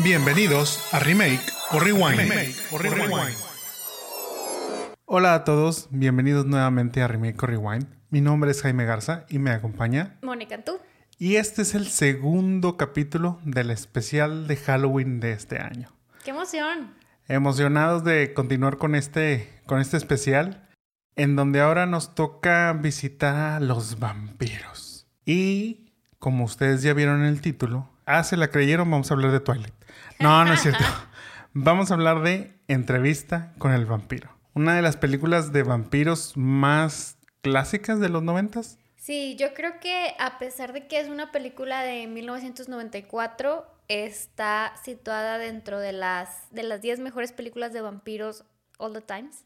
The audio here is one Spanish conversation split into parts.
Bienvenidos a Remake o Rewind. Hola a todos, bienvenidos nuevamente a Remake o Rewind. Mi nombre es Jaime Garza y me acompaña Mónica, ¿tú? Y este es el segundo capítulo del especial de Halloween de este año. ¡Qué emoción! Emocionados de continuar con este, con este especial, en donde ahora nos toca visitar a los vampiros. Y como ustedes ya vieron en el título, ah, se la creyeron, vamos a hablar de Twilight. No, no es cierto. Vamos a hablar de Entrevista con el vampiro. Una de las películas de vampiros más clásicas de los noventas. Sí, yo creo que a pesar de que es una película de 1994, está situada dentro de las de las 10 mejores películas de vampiros all the times.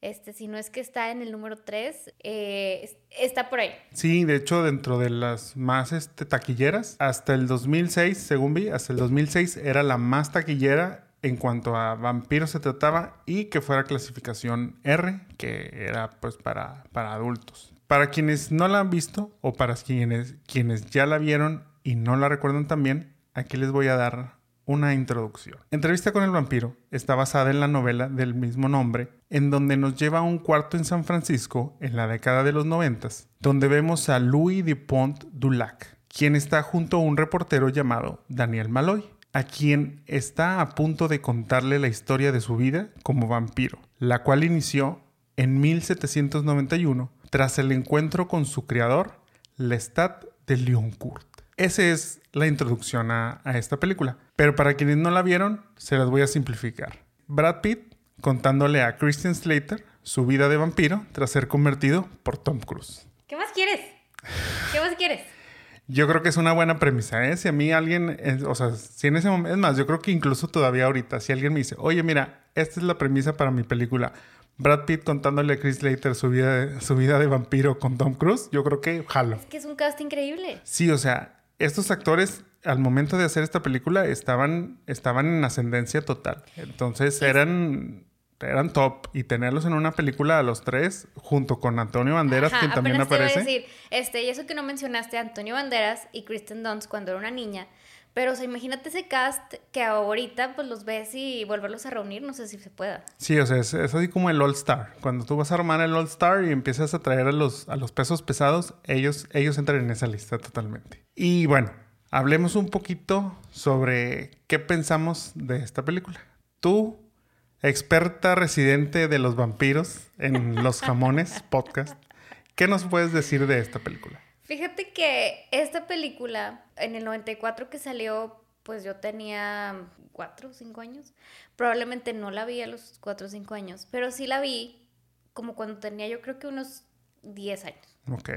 Este, si no es que está en el número 3, eh, está por ahí. Sí, de hecho, dentro de las más este, taquilleras, hasta el 2006, según vi, hasta el 2006 era la más taquillera en cuanto a vampiros se trataba y que fuera clasificación R, que era pues para, para adultos. Para quienes no la han visto o para quienes, quienes ya la vieron y no la recuerdan también, aquí les voy a dar una introducción. Entrevista con el vampiro está basada en la novela del mismo nombre, en donde nos lleva a un cuarto en San Francisco en la década de los noventas, donde vemos a Louis Dupont Dulac, quien está junto a un reportero llamado Daniel Maloy, a quien está a punto de contarle la historia de su vida como vampiro, la cual inició en 1791 tras el encuentro con su creador, Lestat de Lioncourt. Esa es la introducción a, esta película. Pero para quienes no la vieron, se las voy a simplificar. Brad Pitt contándole a Christian Slater su vida de vampiro tras ser convertido por Tom Cruise. ¿Qué más quieres? ¿Qué más quieres? Yo creo que es una buena premisa, ¿eh? Si a mí alguien, o sea, si en ese momento, es más, yo creo que incluso todavía ahorita, si alguien me dice, oye, mira, esta es la premisa para mi película, Brad Pitt contándole a Chris Slater su vida, de, su vida de vampiro con Tom Cruise, yo creo que jalo. Es que es un cast increíble. Sí, o sea, estos actores al momento de hacer esta película estaban, estaban en ascendencia total. Entonces eran, eran top. Y tenerlos en una película a los tres, junto con Antonio Banderas, quien también aparece. Te decir, este, y eso que no mencionaste, Antonio Banderas y Kristen Dunst cuando era una niña. Pero, o sea, imagínate ese cast que ahorita pues los ves y volverlos a reunir, no sé si se pueda. Sí, o sea, es, así como el All Star. Cuando tú vas a armar el All Star y empiezas a traer a los, a los pesos pesados, ellos, ellos entran en esa lista totalmente. Y bueno, hablemos un poquito sobre qué pensamos de esta película. Tú, experta residente de los vampiros en los jamones podcast, ¿qué nos puedes decir de esta película? Fíjate que esta película, en el 94 que salió, pues yo tenía 4 o 5 años. Probablemente no la vi a los 4 o 5 años, pero sí la vi como cuando tenía yo creo que unos 10 años. Ok.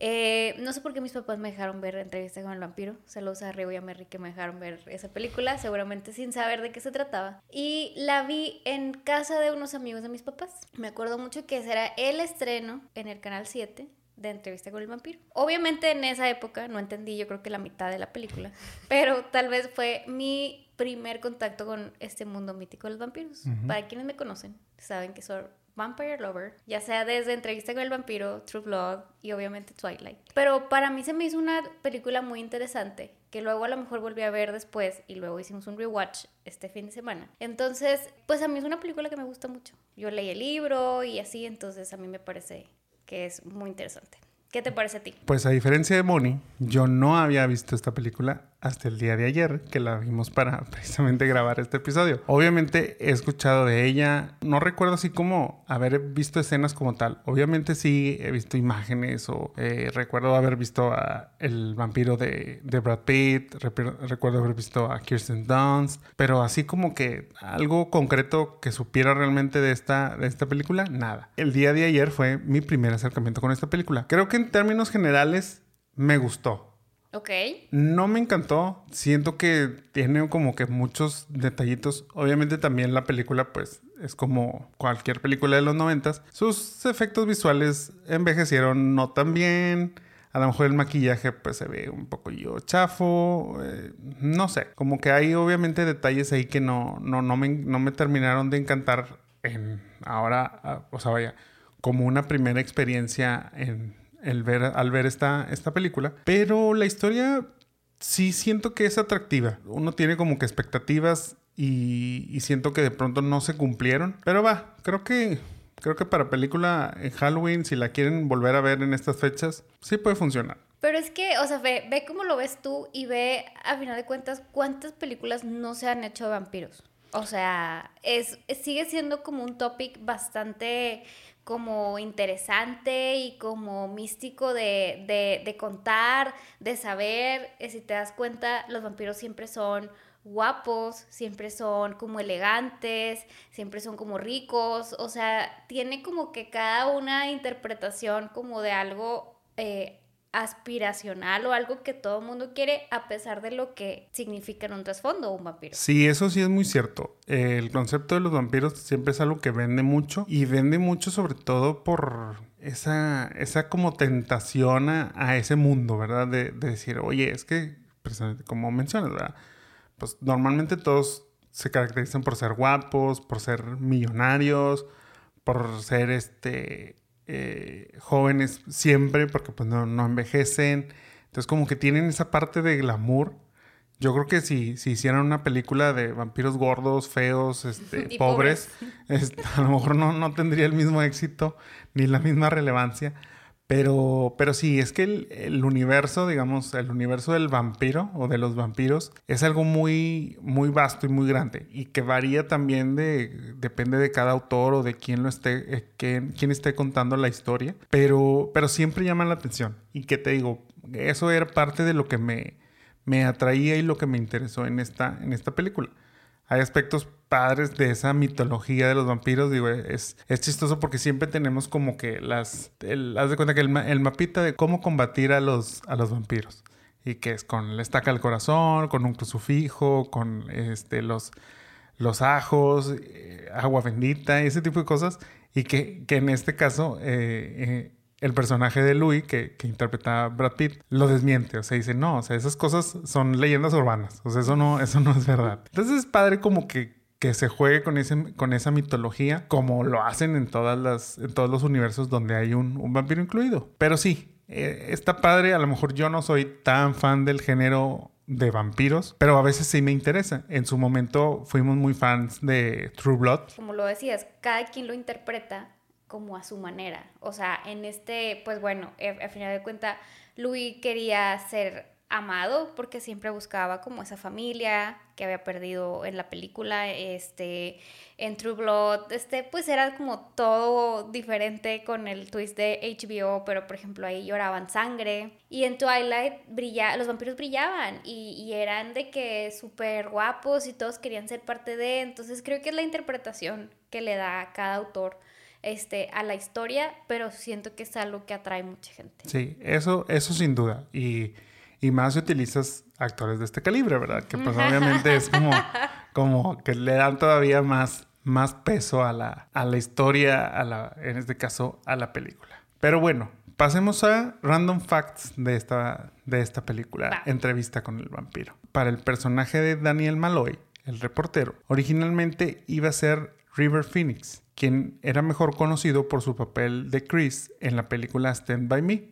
Eh, no sé por qué mis papás me dejaron ver Entrevista con el vampiro. Saludos a y a Merry que me dejaron ver esa película, seguramente sin saber de qué se trataba. Y la vi en casa de unos amigos de mis papás. Me acuerdo mucho que ese era el estreno en el canal 7 de entrevista con el vampiro. Obviamente en esa época no entendí yo creo que la mitad de la película, pero tal vez fue mi primer contacto con este mundo mítico de los vampiros. Para quienes me conocen, saben que soy Vampire Lover, ya sea desde Entrevista con el Vampiro, True Blood y obviamente Twilight. Pero para mí se me hizo una película muy interesante que luego a lo mejor volví a ver después y luego hicimos un rewatch este fin de semana. Entonces, pues a mí es una película que me gusta mucho. Yo leí el libro y así, entonces a mí me parece que es muy interesante. ¿Qué te parece a ti? Pues a diferencia de Bonnie, yo no había visto esta película hasta el día de ayer, que la vimos para precisamente grabar este episodio. Obviamente he escuchado de ella, no recuerdo así como haber visto escenas como tal. Obviamente sí he visto imágenes o eh, recuerdo haber visto a el vampiro de, de Brad Pitt, recuerdo haber visto a Kirsten Dunst, pero así como que algo concreto que supiera realmente de esta, de esta película, nada. El día de ayer fue mi primer acercamiento con esta película. Creo que en términos generales me gustó. Ok. No me encantó. Siento que tiene como que muchos detallitos. Obviamente también la película, pues, es como cualquier película de los noventas. Sus efectos visuales envejecieron no tan bien. A lo mejor el maquillaje pues se ve un poco yo chafo, eh, no sé, como que hay obviamente detalles ahí que no, no, no, me, no me terminaron de encantar en ahora, ah, o sea, vaya, como una primera experiencia en, el ver, al ver esta, esta película. Pero la historia sí siento que es atractiva. Uno tiene como que expectativas y, siento que de pronto no se cumplieron. Pero va, creo que creo que para película en Halloween, si la quieren volver a ver en estas fechas, sí puede funcionar. Pero es que, o sea, ve, ve cómo lo ves tú y ve, a final de cuentas, cuántas películas no se han hecho de vampiros. O sea, es, sigue siendo como un topic bastante como interesante y como místico de, de, de contar, de saber. Eh, si te das cuenta, los vampiros siempre son guapos, siempre son como elegantes, siempre son como ricos, o sea, tiene como que cada una interpretación como de algo eh, aspiracional o algo que todo mundo quiere a pesar de lo que significa en un trasfondo un vampiro. Sí, eso sí es muy cierto. El concepto de los vampiros siempre es algo que vende mucho y vende mucho sobre todo por esa, esa como tentación a, ese mundo, ¿verdad? De, de, decir, oye, es que, precisamente como mencionas, ¿verdad? Pues normalmente todos se caracterizan por ser guapos, por ser millonarios, por ser este eh, jóvenes siempre, porque pues no, envejecen. Entonces como que tienen esa parte de glamour. Yo creo que si, si hicieran una película de vampiros gordos, feos, este, pobres, este, a lo mejor no, no tendría el mismo éxito ni la misma relevancia. Pero, pero sí, es que el, universo, digamos, el universo del vampiro o de los vampiros es algo muy, muy vasto y muy grande y que varía también de, depende de cada autor o de quién lo esté, eh, quién, esté contando la historia, pero, pero siempre llama la atención. Y que te digo, eso era parte de lo que me, me atraía y lo que me interesó en esta, en esta película hay aspectos padres de esa mitología de los vampiros. Digo, es, es chistoso porque siempre tenemos como que las. haz de cuenta que el, el, mapita de cómo combatir a los, a los vampiros. Y que es con la estaca al corazón, con un crucifijo, con este, los, los ajos, eh, agua bendita, ese tipo de cosas. Y que, que en este caso. Eh, eh, el personaje de Louis, que, que interpreta Brad Pitt, lo desmiente. O sea, dice, no, o sea, esas cosas son leyendas urbanas. O sea, eso no, eso no es verdad. Entonces es padre como que, que se juegue con, ese, con esa mitología, como lo hacen en, todas las, en todos los universos donde hay un, un vampiro incluido. Pero sí, eh, está padre. A lo mejor yo no soy tan fan del género de vampiros, pero a veces sí me interesa. En su momento fuimos muy fans de True Blood. Como lo decías, cada quien lo interpreta como a su manera. O sea, en este, pues bueno, eh, a final de cuentas, Louis quería ser amado porque siempre buscaba como esa familia que había perdido en la película, este, en True Blood, este, pues era como todo diferente con el twist de HBO, pero por ejemplo ahí lloraban sangre y en Twilight brilla, los vampiros brillaban y, y eran de que súper guapos y todos querían ser parte de, entonces creo que es la interpretación que le da cada autor este, a la historia, pero siento que es algo que atrae mucha gente. Sí, eso, eso sin duda. Y, y más si utilizas actores de este calibre, ¿verdad? Que pues obviamente es como, como que le dan todavía más, más peso a la, a la historia, a la, en este caso, a la película. Pero bueno, pasemos a random facts de esta, de esta película, Entrevista con el vampiro. Para el personaje de Daniel Malloy, el reportero, originalmente iba a ser River Phoenix, quien era mejor conocido por su papel de Chris en la película Stand By Me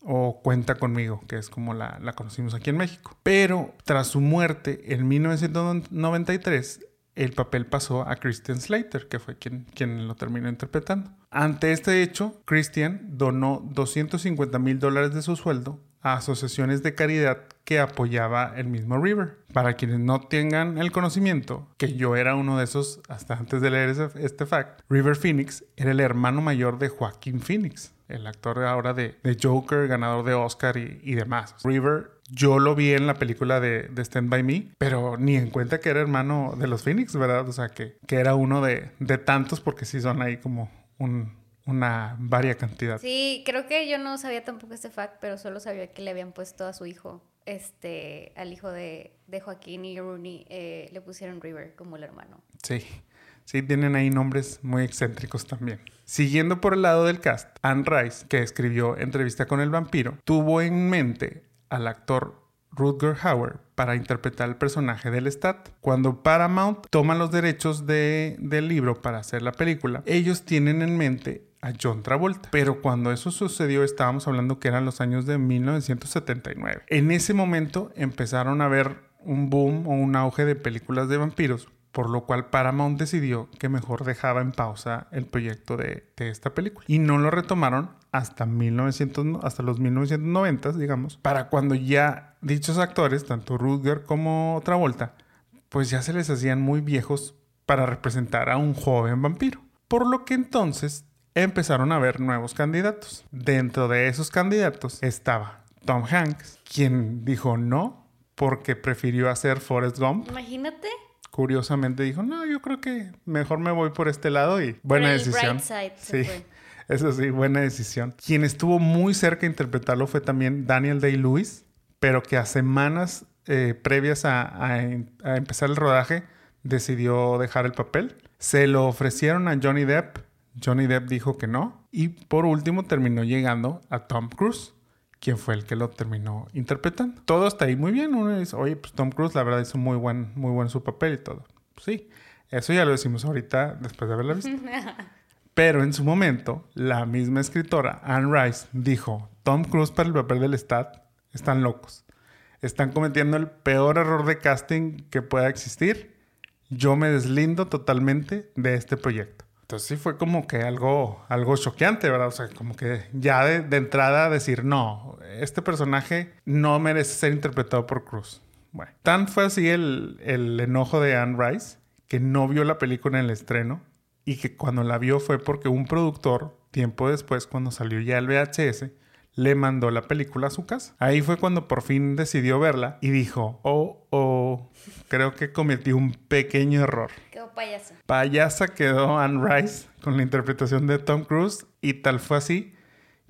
o Cuenta conmigo, que es como la, conocimos aquí en México. Pero tras su muerte en 1993, el papel pasó a Christian Slater, que fue quien, quien lo terminó interpretando. Ante este hecho, Christian donó 250 mil dólares de su sueldo a asociaciones de caridad que apoyaba el mismo River. Para quienes no tengan el conocimiento, que yo era uno de esos hasta antes de leer este fact, River Phoenix era el hermano mayor de Joaquín Phoenix, el actor ahora de, de Joker, ganador de Oscar y, demás. River, yo lo vi en la película de, de, Stand By Me, pero ni en cuenta que era hermano de los Phoenix, ¿verdad? O sea, que, que era uno de, de tantos porque sí son ahí como un, una varia cantidad. Sí, creo que yo no sabía tampoco este fact, pero solo sabía que le habían puesto a su hijo, este, al hijo de, de Joaquín y Rooney, eh, le pusieron River como el hermano. Sí, sí, tienen ahí nombres muy excéntricos también. Siguiendo por el lado del cast, Anne Rice, que escribió Entrevista con el vampiro, tuvo en mente al actor Rutger Hauer para interpretar el personaje del Stat. Cuando Paramount toma los derechos de, del libro para hacer la película, ellos tienen en mente a John Travolta. Pero cuando eso sucedió estábamos hablando que eran los años de 1979. En ese momento empezaron a ver un boom o un auge de películas de vampiros, por lo cual Paramount decidió que mejor dejaba en pausa el proyecto de, esta película. Y no lo retomaron hasta, 1900, hasta los 1990, digamos, para cuando ya dichos actores, tanto Rutger como Travolta, pues ya se les hacían muy viejos para representar a un joven vampiro. Por lo que entonces empezaron a ver nuevos candidatos. Dentro de esos candidatos estaba Tom Hanks, quien dijo no porque prefirió hacer Forrest Gump. Imagínate. Curiosamente dijo, no, yo creo que mejor me voy por este lado y buena decisión. sí, eso sí, buena decisión. Quien estuvo muy cerca de interpretarlo fue también Daniel Day-Lewis, pero que a semanas eh, previas a empezar el rodaje decidió dejar el papel. Se lo ofrecieron a Johnny Depp. Johnny Depp dijo que no. Y por último terminó llegando a Tom Cruise, quien fue el que lo terminó interpretando. Todo está ahí muy bien. Uno dice, oye, pues Tom Cruise la verdad hizo muy buen, muy buen su papel y todo. Pues sí, eso ya lo decimos ahorita después de haberla visto. Pero en su momento, la misma escritora, Anne Rice, dijo, Tom Cruise para el papel del Stat están locos. Están cometiendo el peor error de casting que pueda existir yo me deslindo totalmente de este proyecto. Entonces sí fue como que algo, algo choqueante, ¿verdad? O sea, como que ya de, entrada decir, no, este personaje no merece ser interpretado por Cruz. Bueno, tan fue así el, el enojo de Anne Rice que no vio la película en el estreno y que cuando la vio fue porque un productor, tiempo después, cuando salió ya el VHS, le mandó la película a su casa. Ahí fue cuando por fin decidió verla y dijo, oh, oh, creo que cometí un pequeño error. Quedó payasa. Payasa quedó Anne Rice con la interpretación de Tom Cruise y tal fue así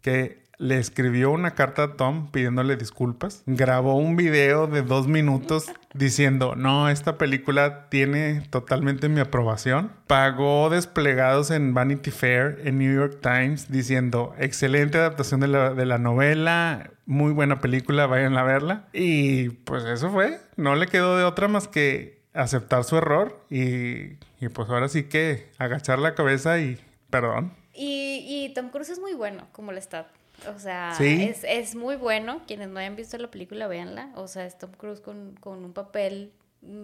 que le escribió una carta a Tom pidiéndole disculpas, grabó un video de dos minutos diciendo, no, esta película tiene totalmente mi aprobación, pagó desplegados en Vanity Fair, en New York Times, diciendo, excelente adaptación de la, de la novela, muy buena película, vayan a verla. Y pues eso fue, no le quedó de otra más que aceptar su error y, y pues ahora sí que agachar la cabeza y perdón. Y, y Tom Cruise es muy bueno como le está. O sea, es, es, muy bueno. Quienes no hayan visto la película, véanla. O sea, es Tom Cruise con, con un papel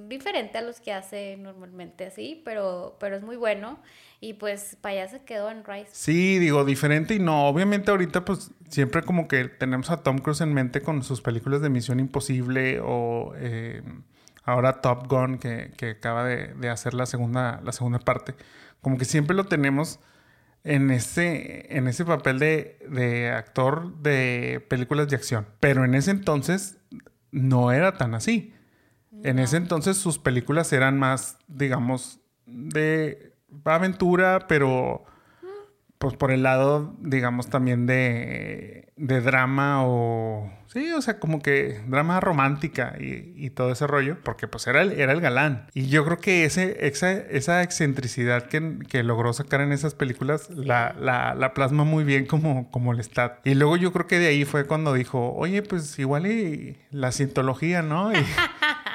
diferente a los que hace normalmente así, pero, pero es muy bueno. Y pues para allá se quedó en Rice. Sí, digo, diferente y no. Obviamente ahorita pues siempre como que tenemos a Tom Cruise en mente con sus películas de Misión Imposible o eh, ahora Top Gun que, que acaba de, de, hacer la segunda, la segunda parte. Como que siempre lo tenemos en ese, en ese papel de, actor de películas de acción. Pero en ese entonces no era tan así. En ese entonces sus películas eran más, digamos, de aventura, pero pues por el lado, digamos, también de, de drama o Sí, o sea, como que drama romántica y, todo ese rollo, porque pues era el, era el galán. Y yo creo que ese, esa, esa excentricidad que, logró sacar en esas películas la, la, plasma muy bien como, como el stat. Y luego yo creo que de ahí fue cuando dijo, oye, pues igual y la cientología, ¿no?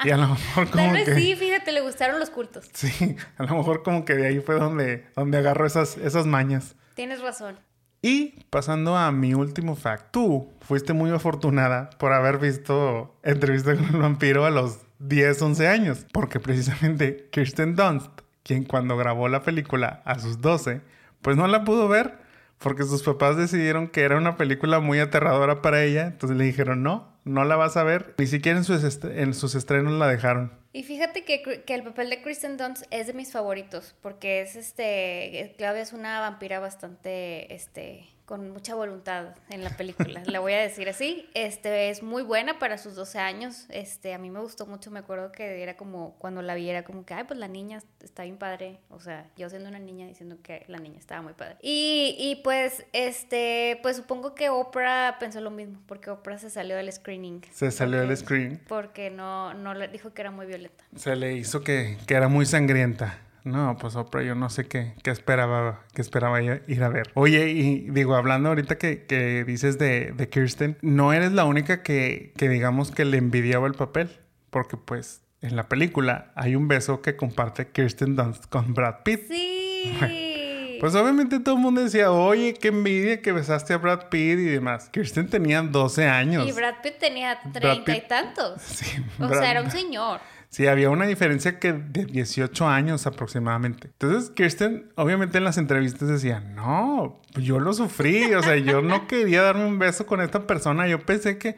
Y, a lo mejor como Tal vez sí, fíjate, le gustaron los cultos. Sí, a lo mejor como que de ahí fue donde, donde agarró esas, esas mañas. Tienes razón. Y pasando a mi último fact, tú fuiste muy afortunada por haber visto Entrevista con el vampiro a los 10, 11 años, porque precisamente Kirsten Dunst, quien cuando grabó la película a sus 12, pues no la pudo ver porque sus papás decidieron que era una película muy aterradora para ella, entonces le dijeron, no, no la vas a ver, ni siquiera en sus, en sus estrenos la dejaron. Y fíjate que, que, el papel de Kristen Dunst es de mis favoritos, porque es este, Claudia es una vampira bastante, este, con mucha voluntad en la película, la voy a decir así. Este es muy buena para sus 12 años. Este, a mí me gustó mucho, me acuerdo que era como cuando la vi era como que, ay, pues la niña está bien padre, o sea, yo siendo una niña diciendo que la niña estaba muy padre. Y, y pues este, pues supongo que Oprah pensó lo mismo, porque Oprah se salió del screening. Se salió del screen. Porque no no le dijo que era muy violenta. Se le hizo que que era muy sangrienta. No, pues Oprah, yo no sé qué, qué esperaba, qué esperaba ir a ver. Oye, y digo, hablando ahorita que, que dices de, de, Kirsten, no eres la única que, que digamos que le envidiaba el papel, porque pues en la película hay un beso que comparte Kirsten Dunst con Brad Pitt. Sí. Pues obviamente todo el mundo decía, oye, qué envidia que besaste a Brad Pitt y demás. Kirsten tenía 12 años. Y Brad Pitt tenía 30 y tantos. Sí, o sea, era un señor. Sí, había una diferencia que de 18 años aproximadamente. Entonces, Kirsten, obviamente en las entrevistas decía, no, yo lo sufrí, o sea, yo no quería darme un beso con esta persona, yo pensé que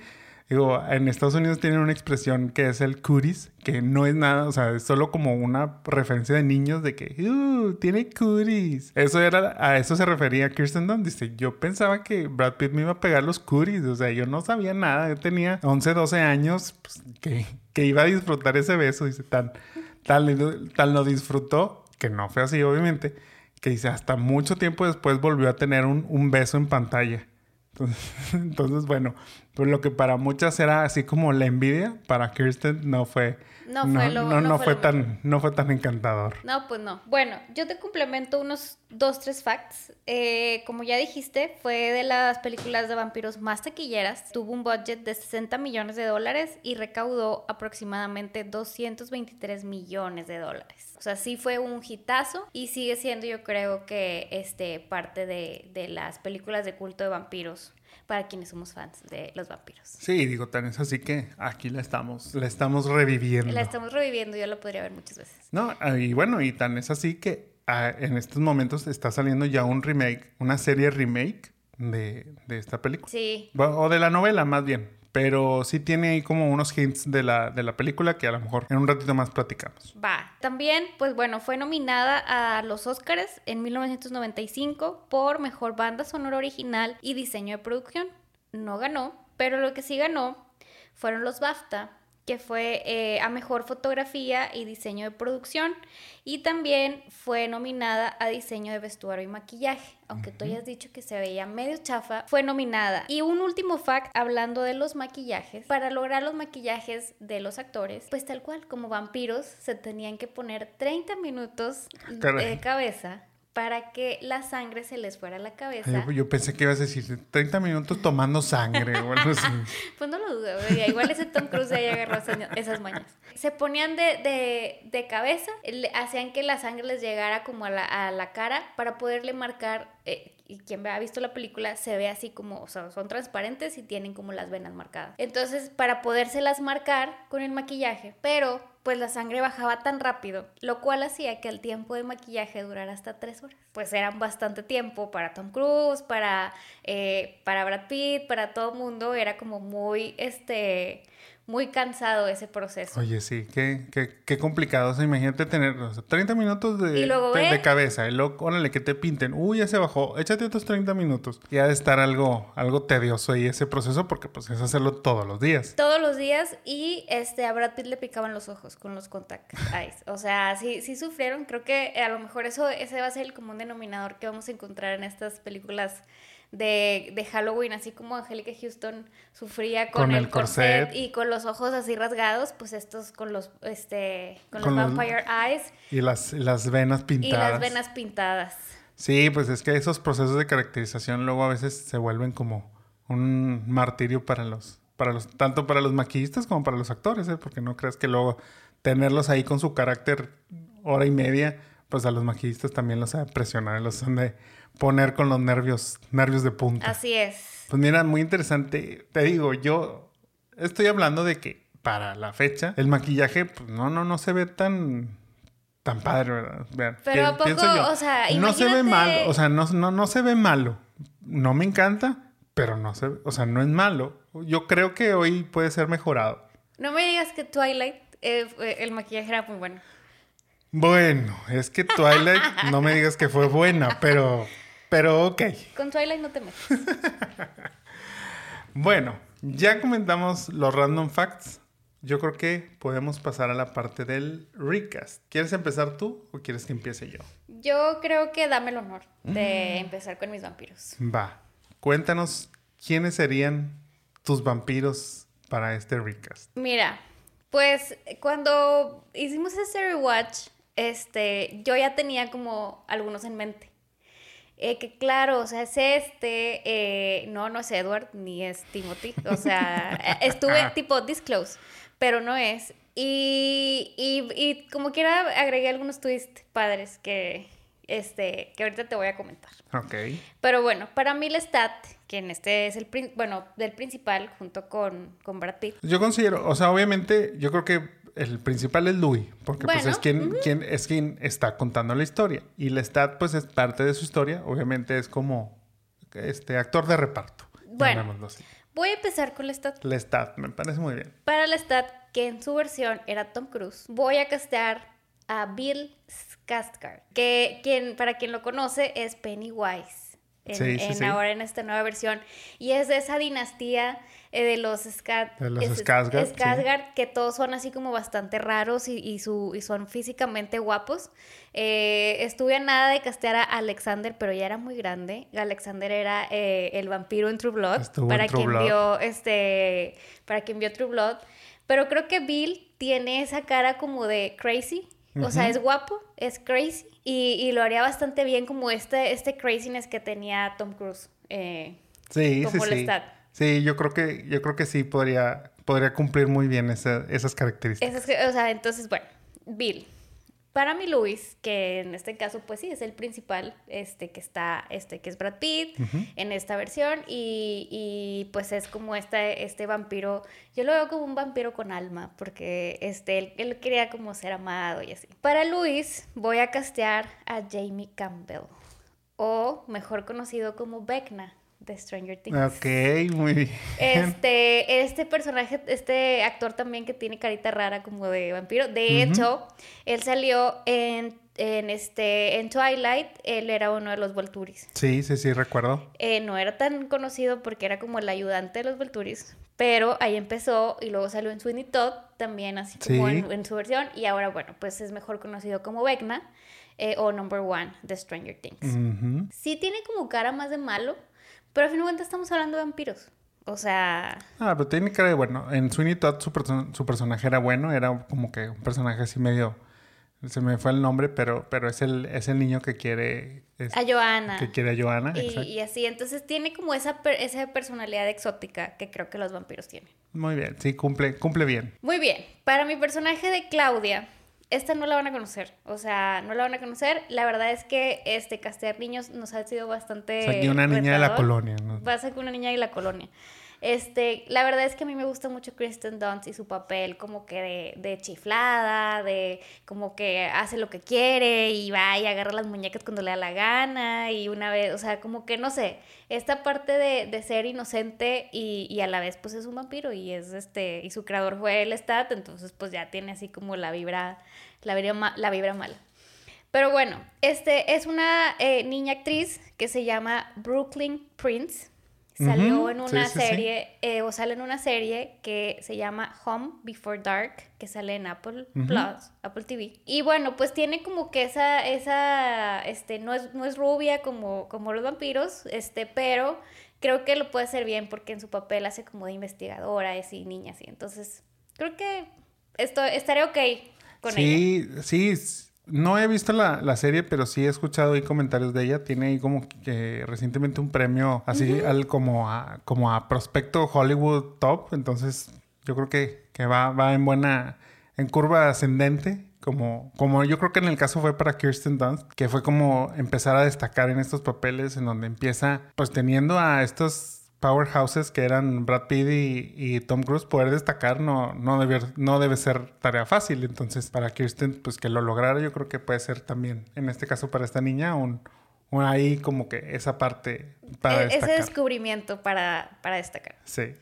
Digo, en Estados Unidos tienen una expresión que es el cuties, que no es nada, o sea, es solo como una referencia de niños de que, uh, tiene cuties. Eso era, a eso se refería Kirsten Dunst. Dice, yo pensaba que Brad Pitt me iba a pegar los cuties, o sea, yo no sabía nada. Yo tenía 11, 12 años, pues, que, que iba a disfrutar ese beso. Dice, tan, tan, tan lo disfrutó, que no fue así, obviamente, que dice, hasta mucho tiempo después volvió a tener un, un beso en pantalla. Entonces, bueno, pues lo que para muchas era así como la envidia, para Kirsten no fue no fue, no, fue, tan no fue tan encantador. No, pues no. Bueno, yo te complemento unos dos, tres facts. Eh, como ya dijiste, fue de las películas de vampiros más taquilleras. Tuvo un budget de 60 millones de dólares y recaudó aproximadamente 223 millones de dólares. O sea, sí fue un hitazo y sigue siendo yo creo que este, parte de, de las películas de culto de vampiros para quienes somos fans de los vampiros. Sí, digo, tan es así que aquí la estamos, la estamos reviviendo. La estamos reviviendo, yo la podría ver muchas veces. No, y bueno, y tan es así que ah, en estos momentos está saliendo ya un remake, una serie remake de, de esta película. Sí. O de la novela, más bien pero sí tiene ahí como unos hints de la, de la película que a lo mejor en un ratito más platicamos. Va. También, pues bueno, fue nominada a los Oscars en 1995 por Mejor Banda Sonora Original y Diseño de Producción. No ganó, pero lo que sí ganó fueron los BAFTA que fue eh, a Mejor Fotografía y Diseño de Producción. Y también fue nominada a Diseño de Vestuario y Maquillaje. Aunque tú hayas dicho que se veía medio chafa, fue nominada. Y un último fact, hablando de los maquillajes. Para lograr los maquillajes de los actores, pues tal cual, como vampiros, se tenían que poner 30 minutos de cabeza para que la sangre se les fuera a la cabeza. yo, pensé que ibas a decir 30 minutos tomando sangre o algo así. pues no lo dudo, igual ese Tom Cruise ahí agarró esas mañas. Se ponían de, de, cabeza, hacían que la sangre les llegara como a la, a la cara para poderle marcar, eh, y quien ha visto la película se ve así como, o sea, son transparentes y tienen como las venas marcadas. Entonces, para podérselas marcar con el maquillaje, pero pues la sangre bajaba tan rápido, lo cual hacía que el tiempo de maquillaje durara hasta tres horas. Pues era bastante tiempo para Tom Cruise, para, eh, para Brad Pitt, para todo el mundo, era como muy, este, muy cansado ese proceso. Oye, sí, qué, qué, qué complicado. O sea, imagínate tener 30 minutos de, de, cabeza y luego, órale, que te pinten. Uy, ya se bajó. Échate otros 30 minutos. Y ha de estar algo, algo tedioso ahí ese proceso porque pues es hacerlo todos los días. Todos los días y este, a Brad Pitt le picaban los ojos con los contact eyes. O sea, sí, sí sufrieron. Creo que a lo mejor eso, ese va a ser el común denominador que vamos a encontrar en estas películas de, de Halloween, así como Angélica Houston sufría con, el, corset. y con los ojos así rasgados, pues estos con los, este, con, los Vampire Eyes. Y las, las venas pintadas. Y las venas pintadas. Sí, pues es que esos procesos de caracterización luego a veces se vuelven como un martirio para los, para los, tanto para los maquillistas como para los actores, ¿eh? porque no creas que luego tenerlos ahí con su carácter hora y media, pues a los maquillistas también los ha presionar, los han de poner con los nervios, nervios de punta. Así es. Pues mira, muy interesante. Te digo, yo estoy hablando de que para la fecha el maquillaje, pues no, no, no se ve tan tan padre, ¿verdad? Pero a poco, o sea, no se ve malo, o sea, no, no, no se ve malo. No me encanta, pero no se, o sea, no es malo. Yo creo que hoy puede ser mejorado. No me digas que Twilight eh, el maquillaje era muy bueno. Bueno, es que Twilight, no me digas que fue buena, pero pero ok. Con Twilight no te metes. bueno, ya comentamos los random facts. Yo creo que podemos pasar a la parte del recast. ¿Quieres empezar tú o quieres que empiece yo? Yo creo que dame el honor de mm. empezar con mis vampiros. Va. Cuéntanos quiénes serían tus vampiros para este recast. Mira, pues cuando hicimos ese rewatch, este, yo ya tenía como algunos en mente. Eh, que claro, o sea, es este, eh, no, no es Edward, ni es Timothy, o sea, eh, estuve tipo disclose, pero no es. Y, y, y como quiera agregué algunos twists padres que este, que ahorita te voy a comentar. Ok. Pero bueno, para mí Lestat, quien este es el, prin- bueno, del principal, junto con, con Brad Pitt. Yo considero, o sea, obviamente, yo creo que el principal es Louis, porque pues es quien, quien, es quien está contando la historia. Y Lestat, pues es parte de su historia, obviamente es como este actor de reparto. Bueno. así. Voy a empezar con Lestat. Lestat, me parece muy bien. Para Lestat, que en su versión era Tom Cruise, voy a castear a Bill Skarsgård, que quien, para quien lo conoce es Pennywise. En, Sí, sí, en sí. ahora en esta nueva versión. Y es de esa dinastía de los, Ska- De los es- Skarsgård, sí. Skarsgård, que todos son así como bastante raros y, y su, y son físicamente guapos. Eh, estuve a nada de castear a Alexander, pero ya era muy grande. Alexander era eh, el vampiro en True Blood. Estuvo para True quien Blood. vio este para quien vio True Blood. Pero creo que Bill tiene esa cara como de crazy. O sea, es guapo, es crazy. Y, y lo haría bastante bien como este, este craziness que tenía Tom Cruise. eh, Sí, Como sí, sí. Sí, yo creo que, yo creo que sí podría, podría cumplir muy bien esa- esas características. esas o sea, entonces, bueno, Bill. Para mí, Luis, que en este caso, pues sí, es el principal, este, que está, este, que es Brad Pitt en esta versión y, y, pues es como este, este vampiro, yo lo veo como un vampiro con alma, porque este, él, él quería como ser amado y así. Para Luis voy a castear a Jamie Campbell, o mejor conocido como Vecna de Stranger Things. Ok, muy bien. Este, este personaje, este actor también que tiene carita rara como de vampiro. De Ujú. hecho, él salió en, en, este, en Twilight, él era uno de los Volturis. Sí, sí, sí, recuerdo. Eh, no era tan conocido porque era como el ayudante de los Volturis, pero ahí empezó y luego salió en Sweeney Todd también así como Sí. en, en su versión y ahora bueno, pues es mejor conocido como Vecna eh, o Number One de Stranger Things. Ujú. Sí tiene como cara más de malo, pero a fin de cuentas estamos hablando de vampiros. O sea, Ah, pero tiene cara de bueno. En Sweeney Todd su, perso- su personaje era bueno, era como que un personaje así medio. Se me fue el nombre, pero, pero es el, es el niño que quiere. es- a Joanna. que quiere a Joanna. Y, y así, entonces tiene como esa, per- esa personalidad exótica que creo que los vampiros tienen. Muy bien, sí, cumple, cumple bien. Muy bien, para mi personaje de Claudia, esta no la van a conocer, o sea, no la van a conocer. La verdad es que este castear niños nos ha sido bastante. O sea, una niña de la colonia. ¿no? Va a ser una niña de la colonia. Este, la verdad es que a mí me gusta mucho Kristen Dunst y su papel como que de, chiflada, de como que hace lo que quiere y va y agarra las muñecas cuando le da la gana y una vez, o sea, como que no sé, esta parte de, de ser inocente y, y a la vez pues es un vampiro y es este, y su creador fue el Stat, entonces pues ya tiene así como la vibra, la vibra, la vibra mala. Pero bueno, este es una eh, niña actriz que se llama Brooklyn Prince. Salió en sí, una sí, sí. serie, eh, o sale en una serie que se llama Home Before Dark, que sale en Apple. Plus, Apple TV. Y bueno, pues tiene como que esa, esa, este, no es, no es rubia como, como los vampiros, este, pero creo que lo puede hacer bien porque en su papel hace como de investigadora, es y niña, así. Entonces, creo que esto, estaré ok con ella. Sí, sí. No he visto la, la serie, pero sí he escuchado ahí comentarios de ella. Tiene ahí como que recientemente un premio así al como a como a prospecto Hollywood top. Entonces, yo creo que, que va, va en buena, en curva ascendente. Como, como yo creo que en el caso fue para Kirsten Dunst, que fue como empezar a destacar en estos papeles en donde empieza, pues teniendo a estos powerhouses que eran Brad Pitt y, y Tom Cruise, poder destacar no, no, debe, no debe ser tarea fácil. Entonces, para Kirsten, pues que lo lograra, yo creo que puede ser también, en este caso para esta niña, un, un ahí como que esa parte para E- ese destacar. descubrimiento para, para destacar. Sí.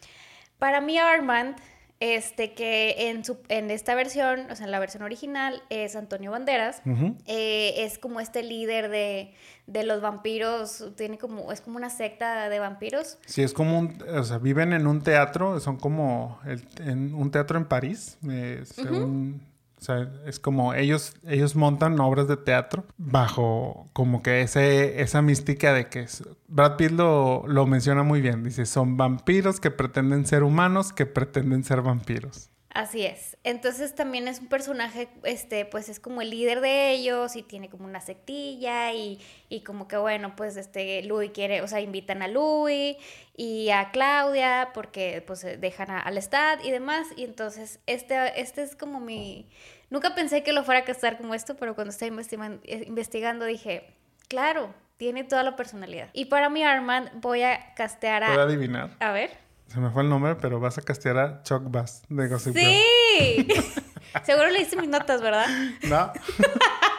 Para mí Armand, este que en, su, en esta versión, o sea, en la versión original, es Antonio Banderas. Eh, es como este líder de, de los vampiros, tiene como, es como una secta de vampiros. Sí, es como un, o sea, viven en un teatro, son como el- en un teatro en París, eh, según, o sea, es como ellos, ellos montan obras de teatro bajo como que ese, esa mística de que es- Brad Pitt lo, lo menciona muy bien, dice, son vampiros que pretenden ser humanos, que pretenden ser vampiros. Así es. Entonces también es un personaje, este, pues es como el líder de ellos y tiene como una sectilla y, y como que bueno, pues este, Louis quiere, o sea, invitan a Louis y a Claudia porque pues dejan a, al Stad y demás. Y entonces este, este es como mi... Nunca pensé que lo fuera a castar como esto, pero cuando estaba investigando, investigando dije, claro, tiene toda la personalidad. Y para mi Armand voy a castear a... ¿Puedo adivinar? A ver. Se me fue el nombre, pero vas a castear a Chuck Bass de Gossip Girl. ¡Sí! Seguro le hice mis notas, ¿verdad? No.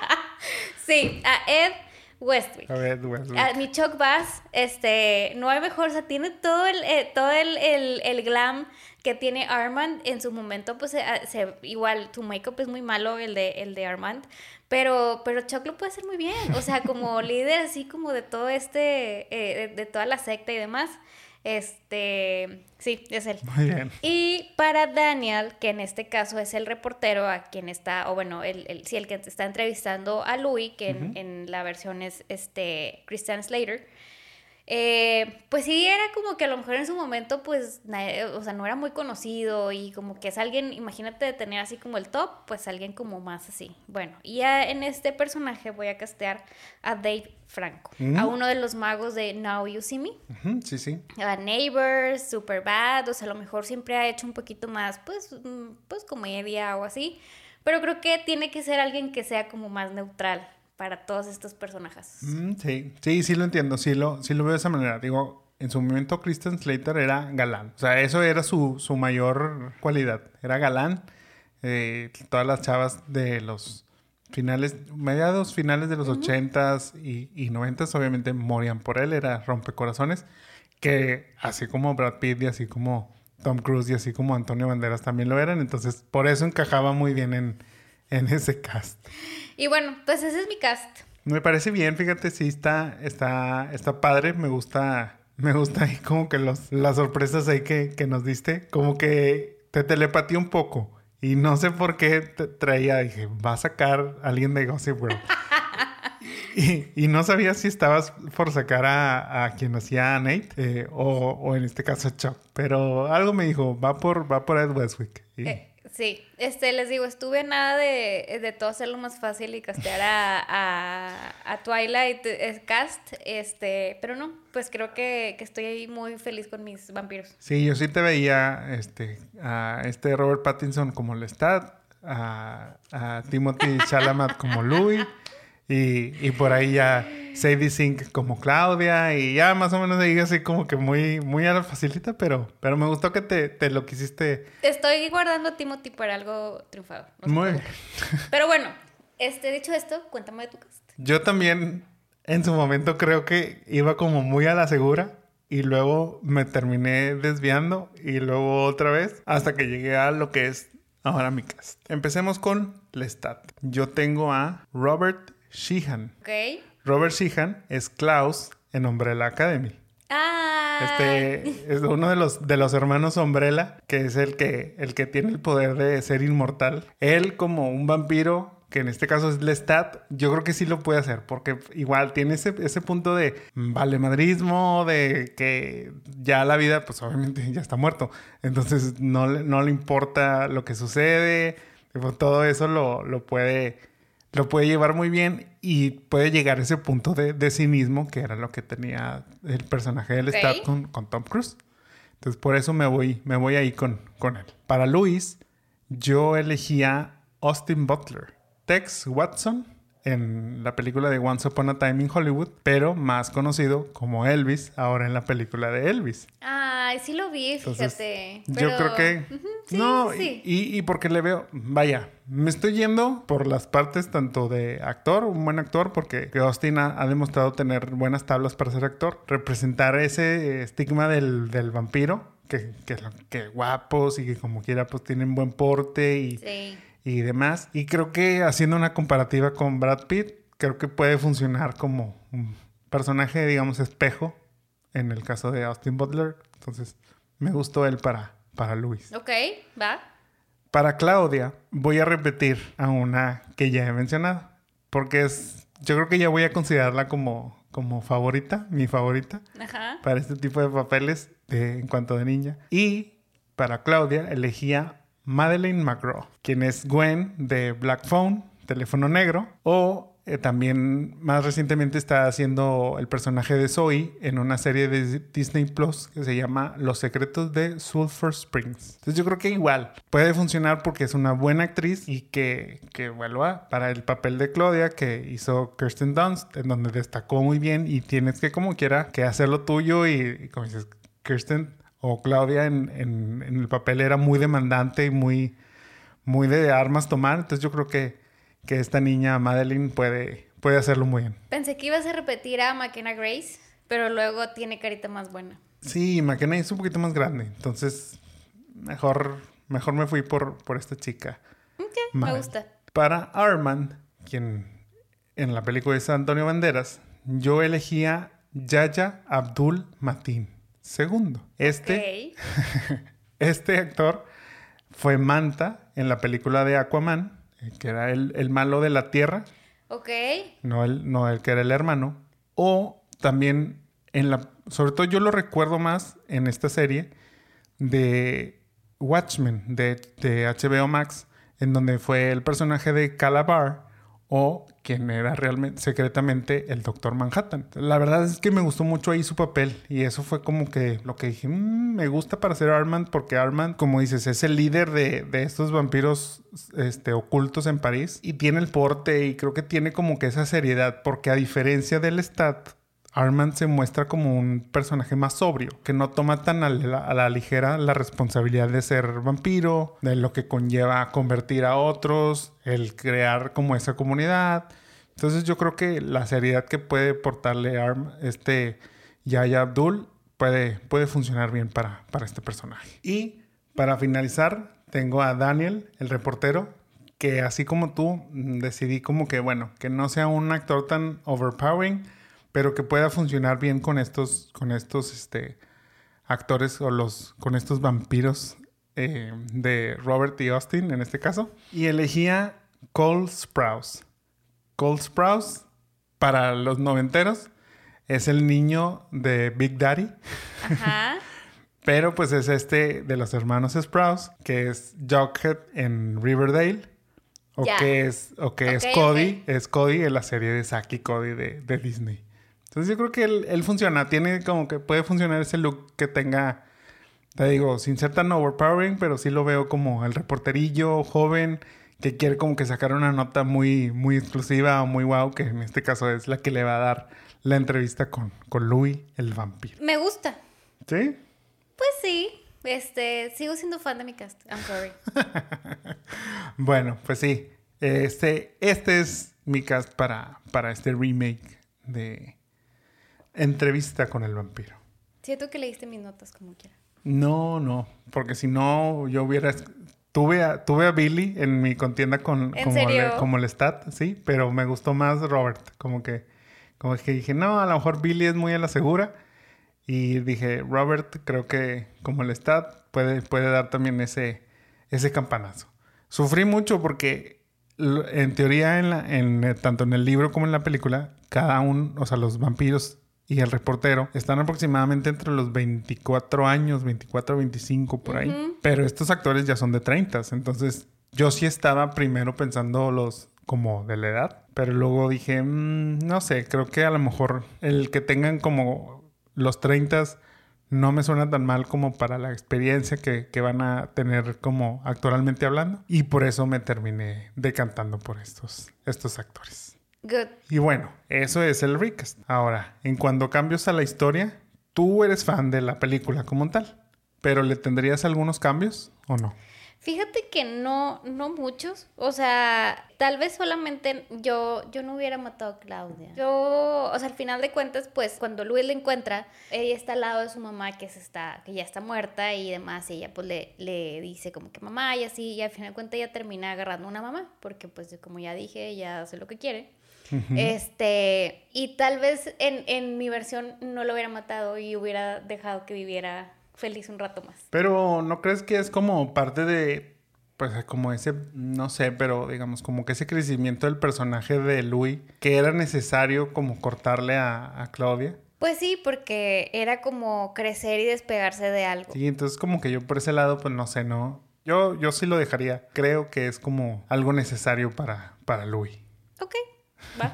sí, a Ed Westwick. A Ed Westwick. A mi Chuck Bass, este, no hay mejor, o sea, tiene todo el, eh, todo el, el, el, glam que tiene Armand. En su momento, pues, se, igual, tu make-up es muy malo, el de, el de Armand, pero, pero Chuck lo puede hacer muy bien. O sea, como líder así como de todo este, eh, de, de toda la secta y demás. Este, sí, es él. Muy bien. Y para Daniel, que en este caso es el reportero a quien está, o bueno, el, el, sí, el que está entrevistando a Louis, que en, uh -huh. en la versión es este Christian Slater. Eh, pues sí, era como que a lo mejor en su momento, pues, o sea, no era muy conocido y como que es alguien, imagínate de tener así como el top, pues alguien como más así. Bueno, y ya en este personaje voy a castear a Dave Franco, mm. a uno de los magos de Now You See Me. Uh -huh, sí, sí. A Neighbors, Super Bad, o sea, a lo mejor siempre ha hecho un poquito más, pues, pues comedia o así. Pero creo que tiene que ser alguien que sea como más neutral para todos estos personajes. Mm, sí, sí, sí lo entiendo, sí lo, sí lo veo de esa manera. Digo, en su momento Christian Slater era galán. O sea, eso era su, su mayor cualidad. Era galán. Eh, todas las chavas de los finales, mediados, finales de los uh -huh. y, y noventas, obviamente morían por él. Era rompecorazones. Que así como Brad Pitt y así como Tom Cruise y así como Antonio Banderas también lo eran. Entonces, por eso encajaba muy bien en, en ese cast. Y bueno, pues ese es mi cast. Me parece bien, fíjate, sí está, está, está padre, me gusta, me gusta ahí como que los, las sorpresas ahí que, que nos diste, como que te telepatía un poco. Y no sé por qué te traía, dije, va a sacar a alguien de Gossip World. y, y, no sabía si estabas por sacar a, a quien hacía a Nate eh, o, o, en este caso a Chuck. Pero algo me dijo, va por, va por Ed Westwick. Y... Eh. Sí, este, les digo, estuve nada de, de todo hacerlo más fácil y castear a, a, Twilight Cast, este, pero no, pues creo que, que, estoy ahí muy feliz con mis vampiros. Sí, yo sí te veía este, a este Robert Pattinson como Lestat, a, a Timothy Chalamet como Louis, y, y por ahí ya Sadie Sink como Claudia y ya más o menos ahí así como que muy, muy a la facilita, pero, pero me gustó que te, te lo quisiste. Te estoy guardando a Timothy para algo triunfado. No muy bien. Pero bueno, este, dicho esto, cuéntame de tu cast. Yo también en su momento creo que iba como muy a la segura y luego me terminé desviando y luego otra vez hasta que llegué a lo que es ahora mi cast. Empecemos con Lestat. Yo tengo a Robert Sheehan. Robert Sheehan es Klaus en Umbrella Academy. Ah. Este es uno de los, de los hermanos Umbrella, que es el que, el que tiene el poder de ser inmortal. Él como un vampiro, que en este caso es Lestat, yo creo que sí lo puede hacer, porque igual tiene ese, ese punto de valemadrismo, de que ya la vida, pues obviamente ya está muerto. Entonces no, no le importa lo que sucede, todo eso lo, lo puede lo puede llevar muy bien y puede llegar a ese punto de, de cinismo que era lo que tenía el personaje del okay. Star con, con, Tom Cruise. Entonces por eso me voy, me voy ahí con, con él. Para Luis, yo elegía Austin Butler, Tex Watson en la película de Once Upon a Time in Hollywood, pero más conocido como Elvis, ahora en la película de Elvis. Ay, sí lo vi, Entonces, fíjate. Pero... Yo creo que... Uh -huh, sí, no, sí. Y, y, porque le veo, vaya, me estoy yendo por las partes tanto de actor, un buen actor, porque Austin ha, ha demostrado tener buenas tablas para ser actor, representar ese estigma del, del vampiro, que, que, que, guapos y que como quiera pues tienen buen porte y... Sí y demás. Y creo que haciendo una comparativa con Brad Pitt, creo que puede funcionar como un personaje, digamos, espejo en el caso de Austin Butler. Entonces, me gustó él para, para Luis. Ok, va. Para Claudia, voy a repetir a una que ya he mencionado. Porque es. Yo creo que ya voy a considerarla como, como favorita, mi favorita, Ajá. para este tipo de papeles de, en cuanto de niña. Y para Claudia, elegía Madeleine McGraw, quien es Gwen de Black Phone, Teléfono Negro, o eh, también más recientemente está haciendo el personaje de Zoe en una serie de Disney Plus que se llama Los secretos de Sulphur Springs. Entonces yo creo que igual puede funcionar porque es una buena actriz y que, que vuelva para el papel de Claudia que hizo Kirsten Dunst, en donde destacó muy bien y tienes que como quiera que hacer lo tuyo y, como dices, Kirsten o Claudia en, en, en el papel era muy demandante y muy, muy de armas tomar. Entonces yo creo que que esta niña Madeline puede, puede hacerlo muy bien. Pensé que ibas a repetir a McKenna Grace, pero luego tiene carita más buena. Sí, McKenna es un poquito más grande, entonces mejor, mejor me fui por, por esta chica. Ok, me gusta. Para Armand, quien en la película es Antonio Banderas, yo elegía Yaya Abdul Matin segundo. Este, este actor fue Manta en la película de Aquaman que era el, malo de la tierra. Ok. No el, no el que era el hermano. O también en la. Sobre todo yo lo recuerdo más en esta serie de Watchmen de, de HBO Max, en donde fue el personaje de Calabar o quien era realmente secretamente el Doctor Manhattan. La verdad es que me gustó mucho ahí su papel y eso fue como que lo que dije, mm, me gusta para ser Armand porque Armand, como dices, es el líder de, de, estos vampiros este, ocultos en París y tiene el porte y creo que tiene como que esa seriedad porque a diferencia del Stat, Armand se muestra como un personaje más sobrio, que no toma tan a la, ligera la responsabilidad de ser vampiro, de lo que conlleva convertir a otros, el crear como esa comunidad. Entonces yo creo que la seriedad que puede portarle Arm, este Yaya Abdul puede, puede funcionar bien para, para este personaje. Y para finalizar, tengo a Daniel, el reportero, que así como tú, decidí como que, bueno, que no sea un actor tan overpowering, pero que pueda funcionar bien con estos, con estos este, actores o los, con estos vampiros eh, de Robert y Austin en este caso. Y elegía Cole Sprouse. Cole Sprouse, para los noventeros, es el niño de Big Daddy. Ajá. Pero pues es este de los hermanos Sprouse, que es Jughead en Riverdale. O que es, o que es Cody, es Cody en la serie de Saki Cody de, de Disney. Entonces yo creo que él, funciona, tiene como que puede funcionar ese look que tenga, te digo, sin ser tan overpowering, pero sí lo veo como el reporterillo joven que quiere como que sacar una nota muy, muy exclusiva o muy wow, que en este caso es la que le va a dar la entrevista con, con Louis el vampiro. Me gusta. ¿Sí? Pues sí. Este, sigo siendo fan de mi cast. I'm sorry. bueno, pues sí. Este, este es mi cast para, para este remake de, Entrevista con el vampiro. Siento que leíste mis notas como quiera. No, no, porque si no yo hubiera tuve a, tuve a Billy en mi contienda con como, el stat, sí, pero me gustó más Robert, como que como que dije, "No, a lo mejor Billy es muy a la segura." Y dije, "Robert, creo que como el stat puede puede dar también ese ese campanazo." Sufrí mucho porque en teoría en, la, en tanto en el libro como en la película, cada uno, o sea, los vampiros y el reportero están aproximadamente entre los 24 años, 24 25 por ahí. Pero estos actores ya son de 30, entonces yo sí estaba primero pensando los como de la edad, pero luego dije, mm, no sé, creo que a lo mejor el que tengan como los 30 no me suena tan mal como para la experiencia que, que, van a tener como actualmente hablando. Y por eso me terminé decantando por estos, estos actores. Y bueno, eso es el recast. Ahora, en cuanto cambios a la historia, tú eres fan de la película como tal, pero ¿le tendrías algunos cambios o no? Fíjate que no, no muchos. O sea, tal vez solamente yo, yo no hubiera matado a Claudia. Yo, o sea, al final de cuentas, pues cuando Luis la encuentra, ella está al lado de su mamá que, se está, que ya está muerta y demás. Y ella pues le, le dice como que mamá y así. Y al final de cuentas ella termina agarrando a una mamá. Porque pues como ya dije, ella hace lo que quiere. Este, y tal vez en, en mi versión no lo hubiera matado y hubiera dejado que viviera feliz un rato más. Pero ¿no crees que es como parte de, pues como ese, no sé, pero digamos como que ese crecimiento del personaje de Louis, que era necesario como cortarle a, a Claudia? Pues sí, porque era como crecer y despegarse de algo. Sí, entonces como que yo por ese lado, pues no sé, no, Yo, yo sí lo dejaría. Creo que es como algo necesario para, para Louis. Ok, va.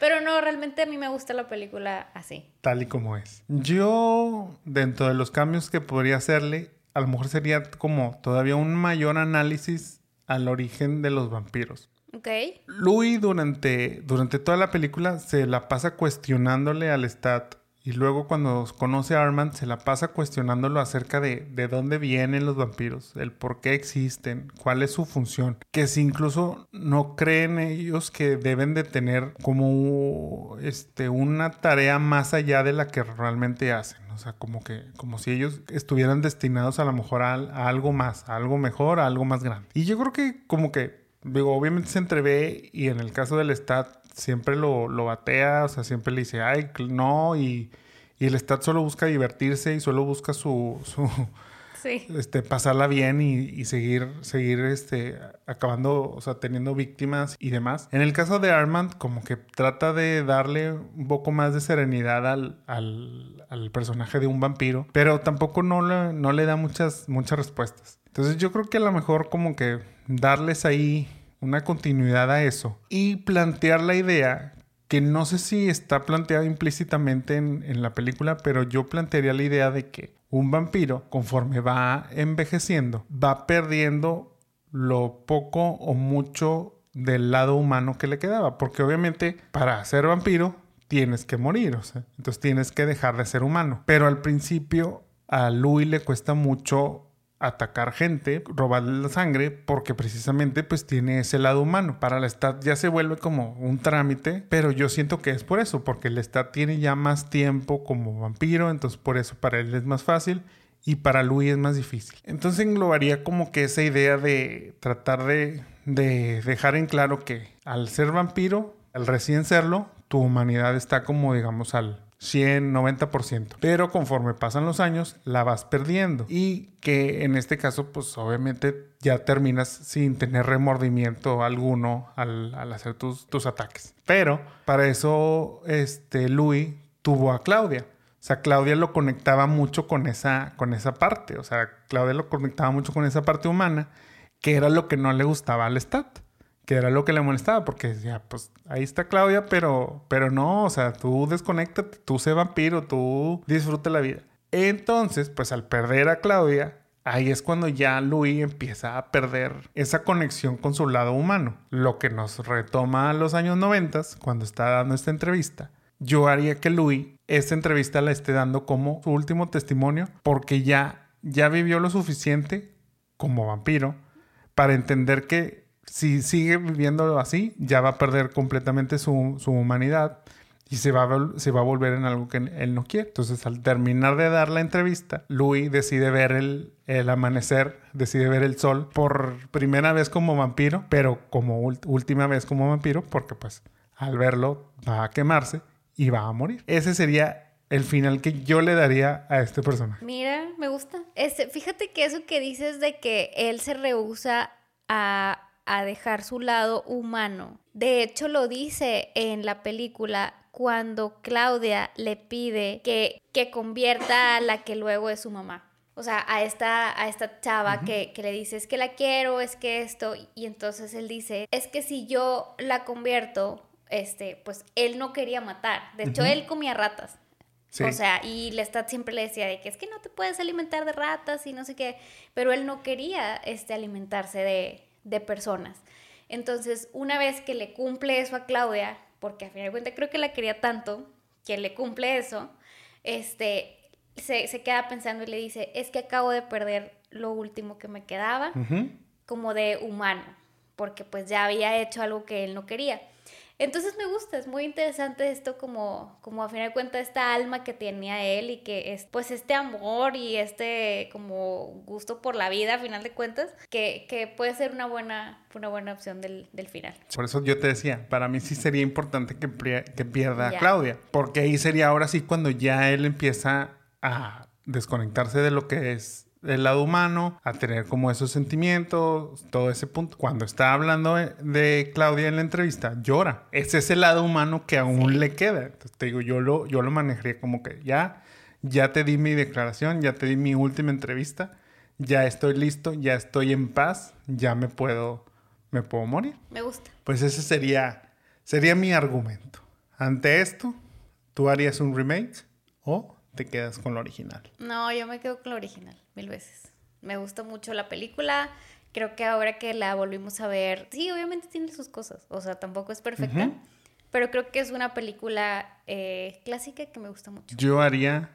Pero no, realmente a mí me gusta la película así. Tal y como es. Yo, dentro de los cambios que podría hacerle, a lo mejor sería como todavía un mayor análisis al origen de los vampiros. Ok. Louis durante, durante toda la película se la pasa cuestionándole al Stat y luego cuando conoce a Armand se la pasa cuestionándolo acerca de, de dónde vienen los vampiros, el por qué existen, cuál es su función. Que si incluso no creen ellos que deben de tener como este, una tarea más allá de la que realmente hacen. O sea, como que, como si ellos estuvieran destinados a lo mejor a, algo más, algo mejor, algo más grande. Y yo creo que como que, obviamente se entrevé y en el caso del Stat siempre lo, lo batea, o sea, siempre le dice, ay, no, y, y el Stat solo busca divertirse y solo busca su, su Sí. este, pasarla bien y, y seguir, seguir este, acabando, o sea, teniendo víctimas y demás. En el caso de Armand, como que trata de darle un poco más de serenidad al, al, al personaje de un vampiro, pero tampoco no le, no le da muchas, muchas respuestas. Entonces yo creo que a lo mejor como que darles ahí una continuidad a eso y plantear la idea que no sé si está planteada implícitamente en, en, la película, pero yo plantearía la idea de que un vampiro, conforme va envejeciendo, va perdiendo lo poco o mucho del lado humano que le quedaba, porque obviamente para ser vampiro tienes que morir, o sea, entonces tienes que dejar de ser humano. Pero al principio a Louis le cuesta mucho atacar gente, robarle la sangre, porque precisamente pues tiene ese lado humano. Para el Stat ya se vuelve como un trámite, pero yo siento que es por eso, porque el Stat tiene ya más tiempo como vampiro, entonces por eso para él es más fácil y para Louis es más difícil. Entonces englobaría como que esa idea de tratar de, de dejar en claro que al ser vampiro, al recién serlo, tu humanidad está como digamos al 100, 90%. Pero conforme pasan los años, la vas perdiendo. Y que en este caso, pues obviamente ya terminas sin tener remordimiento alguno al, al hacer tus, tus, ataques. Pero para eso, este, Louis tuvo a Claudia. O sea, Claudia lo conectaba mucho con esa, con esa parte. O sea, Claudia lo conectaba mucho con esa parte humana, que era lo que no le gustaba al Stat que era lo que le molestaba, porque decía, pues ahí está Claudia, pero, pero no, o sea, tú desconéctate, tú sé vampiro, tú disfruta la vida. Entonces, pues al perder a Claudia, ahí es cuando ya Louis empieza a perder esa conexión con su lado humano, lo que nos retoma a los años 90, cuando está dando esta entrevista. Yo haría que Louis esta entrevista la esté dando como su último testimonio, porque ya, ya vivió lo suficiente como vampiro para entender que si sigue viviendo así, ya va a perder completamente su, su humanidad y se va, a, se va a volver en algo que él no quiere. Entonces, al terminar de dar la entrevista, Louis decide ver el, el amanecer, decide ver el sol por primera vez como vampiro, pero como última vez como vampiro, porque pues al verlo va a quemarse y va a morir. Ese sería el final que yo le daría a este personaje. Mira, me gusta. Este, fíjate que eso que dices de que él se rehúsa a a dejar su lado humano. De hecho, lo dice en la película cuando Claudia le pide que, que convierta a la que luego es su mamá. O sea, a esta, a esta chava que, que, le dice, es que la quiero, es que esto, y entonces él dice, es que si yo la convierto, este, pues él no quería matar. De hecho, él comía ratas. Sí. O sea, y Lestat siempre le decía de que es que no te puedes alimentar de ratas y no sé qué, pero él no quería este, alimentarse de, de personas. Entonces, una vez que le cumple eso a Claudia, porque a fin de cuentas creo que la quería tanto, que le cumple eso, este, se, se, queda pensando y le dice, es que acabo de perder lo último que me quedaba, uh -huh. como de humano, porque pues ya había hecho algo que él no quería. Entonces me gusta, es muy interesante esto como, como a fin de cuentas esta alma que tenía él y que es pues este amor y este como gusto por la vida a final de cuentas que, que puede ser una buena, una buena opción del, del, final. Por eso yo te decía, para mí sí sería importante que, que pierda a Claudia, porque ahí sería ahora sí cuando ya él empieza a desconectarse de lo que es el lado humano, a tener como esos sentimientos, todo ese punto. Cuando está hablando de Claudia en la entrevista, llora. Ese es el lado humano que aún sí. le queda. Entonces te digo, yo lo, yo lo manejaría como que ya, ya te di mi declaración, ya te di mi última entrevista, ya estoy listo, ya estoy en paz, ya me puedo, me puedo morir. Me gusta. Pues ese sería, sería mi argumento. Ante esto, ¿tú harías un remake o te quedas con lo original? No, yo me quedo con lo original, mil veces. Me gusta mucho la película. Creo que ahora que la volvimos a ver, sí, obviamente tiene sus cosas. O sea, tampoco es perfecta. Pero creo que es una película eh, clásica que me gusta mucho. Yo haría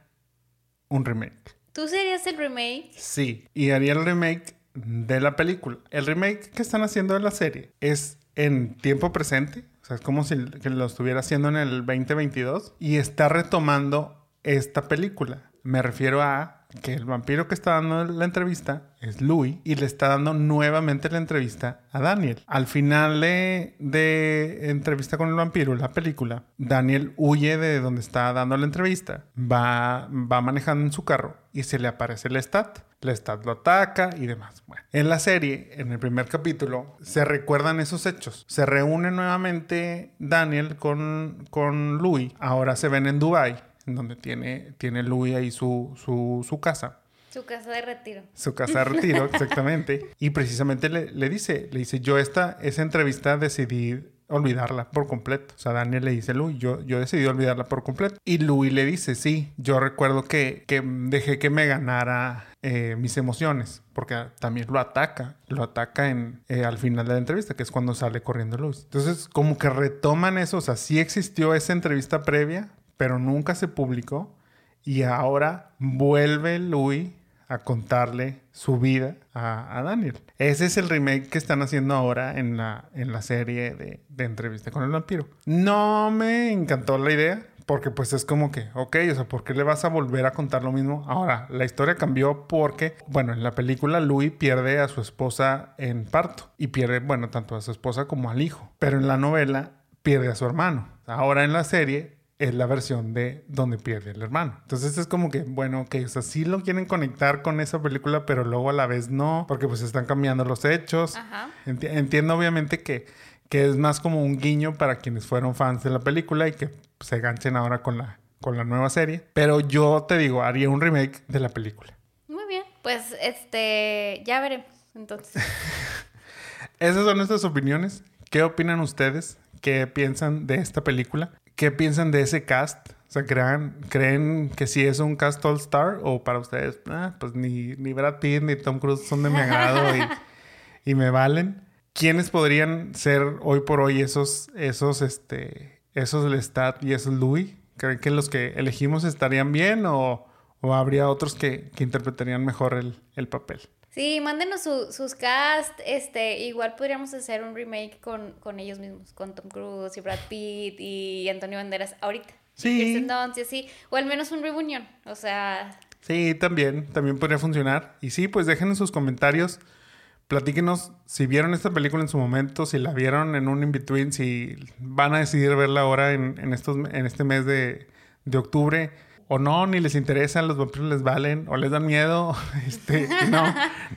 un remake. ¿Tú serías el remake? Sí, y haría el remake de la película. El remake que están haciendo de la serie es en tiempo presente, o sea, es como si lo estuviera haciendo en el 2022 y está retomando esta película. Me refiero a que el vampiro que está dando la entrevista es Louis y le está dando nuevamente la entrevista a Daniel. Al final de, entrevista con el vampiro, la película, Daniel huye de donde está dando la entrevista, va, manejando en su carro y se le aparece el Stat. El Stat lo ataca y demás. Bueno, en la serie, en el primer capítulo, se recuerdan esos hechos. Se reúne nuevamente Daniel con, con Louis. Ahora se ven en Dubai donde tiene, tiene Louis ahí su, su, su casa. Su casa de retiro. Su casa de retiro, exactamente. Y precisamente le, le, dice, le dice, yo esta, esa entrevista decidí olvidarla por completo. O sea, Daniel le dice, Louis, yo, yo decidí olvidarla por completo. Y Louis le dice, sí, yo recuerdo que, que dejé que me ganara eh, mis emociones, porque también lo ataca, lo ataca en, eh, al final de la entrevista, que es cuando sale corriendo Louis. Entonces, como que retoman eso, o sea, sí existió esa entrevista previa, pero nunca se publicó. Y ahora vuelve Louis a contarle su vida a, Daniel. Ese es el remake que están haciendo ahora en la, en la serie de, Entrevista con el Vampiro. No me encantó la idea, porque pues es como que, ok, o sea, ¿por qué le vas a volver a contar lo mismo? Ahora, la historia cambió porque, bueno, en la película Louis pierde a su esposa en parto y pierde, bueno, tanto a su esposa como al hijo, pero en la novela pierde a su hermano. Ahora en la serie es la versión de donde pierde el hermano. Entonces es como que, bueno, que, o sea, sí lo quieren conectar con esa película, pero luego a la vez no, porque pues están cambiando los hechos. entiendo obviamente que, que es más como un guiño para quienes fueron fans de la película y que se ganchen ahora con la, con la nueva serie. Pero yo te digo, haría un remake de la película. Muy bien, pues este, ya veremos entonces. Esas son nuestras opiniones. ¿Qué opinan ustedes? ¿Qué piensan de esta película? ¿Qué piensan de ese cast? O sea, ¿creen, ¿creen que sí es un cast all star? ¿O para ustedes, ah, pues ni, Brad Pitt ni Tom Cruise son de mi agrado y, me valen? ¿Quiénes podrían ser hoy por hoy esos, esos, este, esos Lestat y esos Louis? ¿Creen que los que elegimos estarían bien o, habría otros que, interpretarían mejor el papel? Sí, mándenos sus cast. Este, igual podríamos hacer un remake con, con ellos mismos, con Tom Cruise y Brad Pitt y Antonio Banderas ahorita. Sí. Y así. O al menos un reunión. O sea. Sí, también, también podría funcionar. Y sí, pues déjenos sus comentarios. Platíquenos si vieron esta película en su momento, si la vieron en un in-between, si van a decidir verla ahora en, en, estos, en este mes de, de octubre o no, ni les interesan, los vampiros les valen, o les dan miedo, este, no,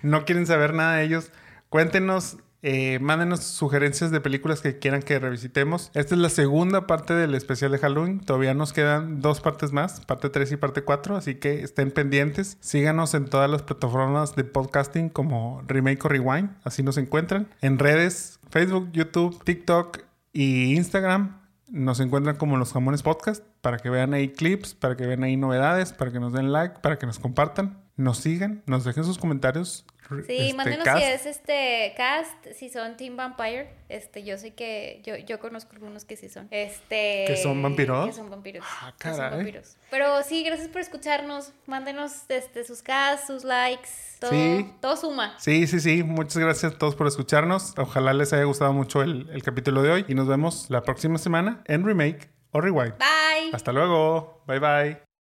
no quieren saber nada de ellos. Cuéntenos, eh, mándenos sugerencias de películas que quieran que revisitemos. Esta es la segunda parte del especial de Halloween. Todavía nos quedan dos partes más, parte 3 y parte 4, así que estén pendientes. Síganos en todas las plataformas de podcasting como Remake o Rewind, así nos encuentran. En redes, Facebook, YouTube, TikTok y Instagram nos encuentran como los jamones podcast para que vean ahí clips, para que vean ahí novedades, para que nos den like, para que nos compartan, nos sigan, nos dejen sus comentarios Sí, este, mándenos si es este cast, si son Team Vampire. Este, yo sé que yo, yo conozco algunos que sí son. Este, ¿Que son vampiros? Que son vampiros. Ah, vampiros. Pero sí, gracias por escucharnos. Mándenos este, sus casts, sus likes. Todo, sí. todo suma. Sí, sí, sí. Muchas gracias a todos por escucharnos. Ojalá les haya gustado mucho el, el capítulo de hoy. Y nos vemos la próxima semana en Remake o Rewind. Bye. Hasta luego. Bye bye.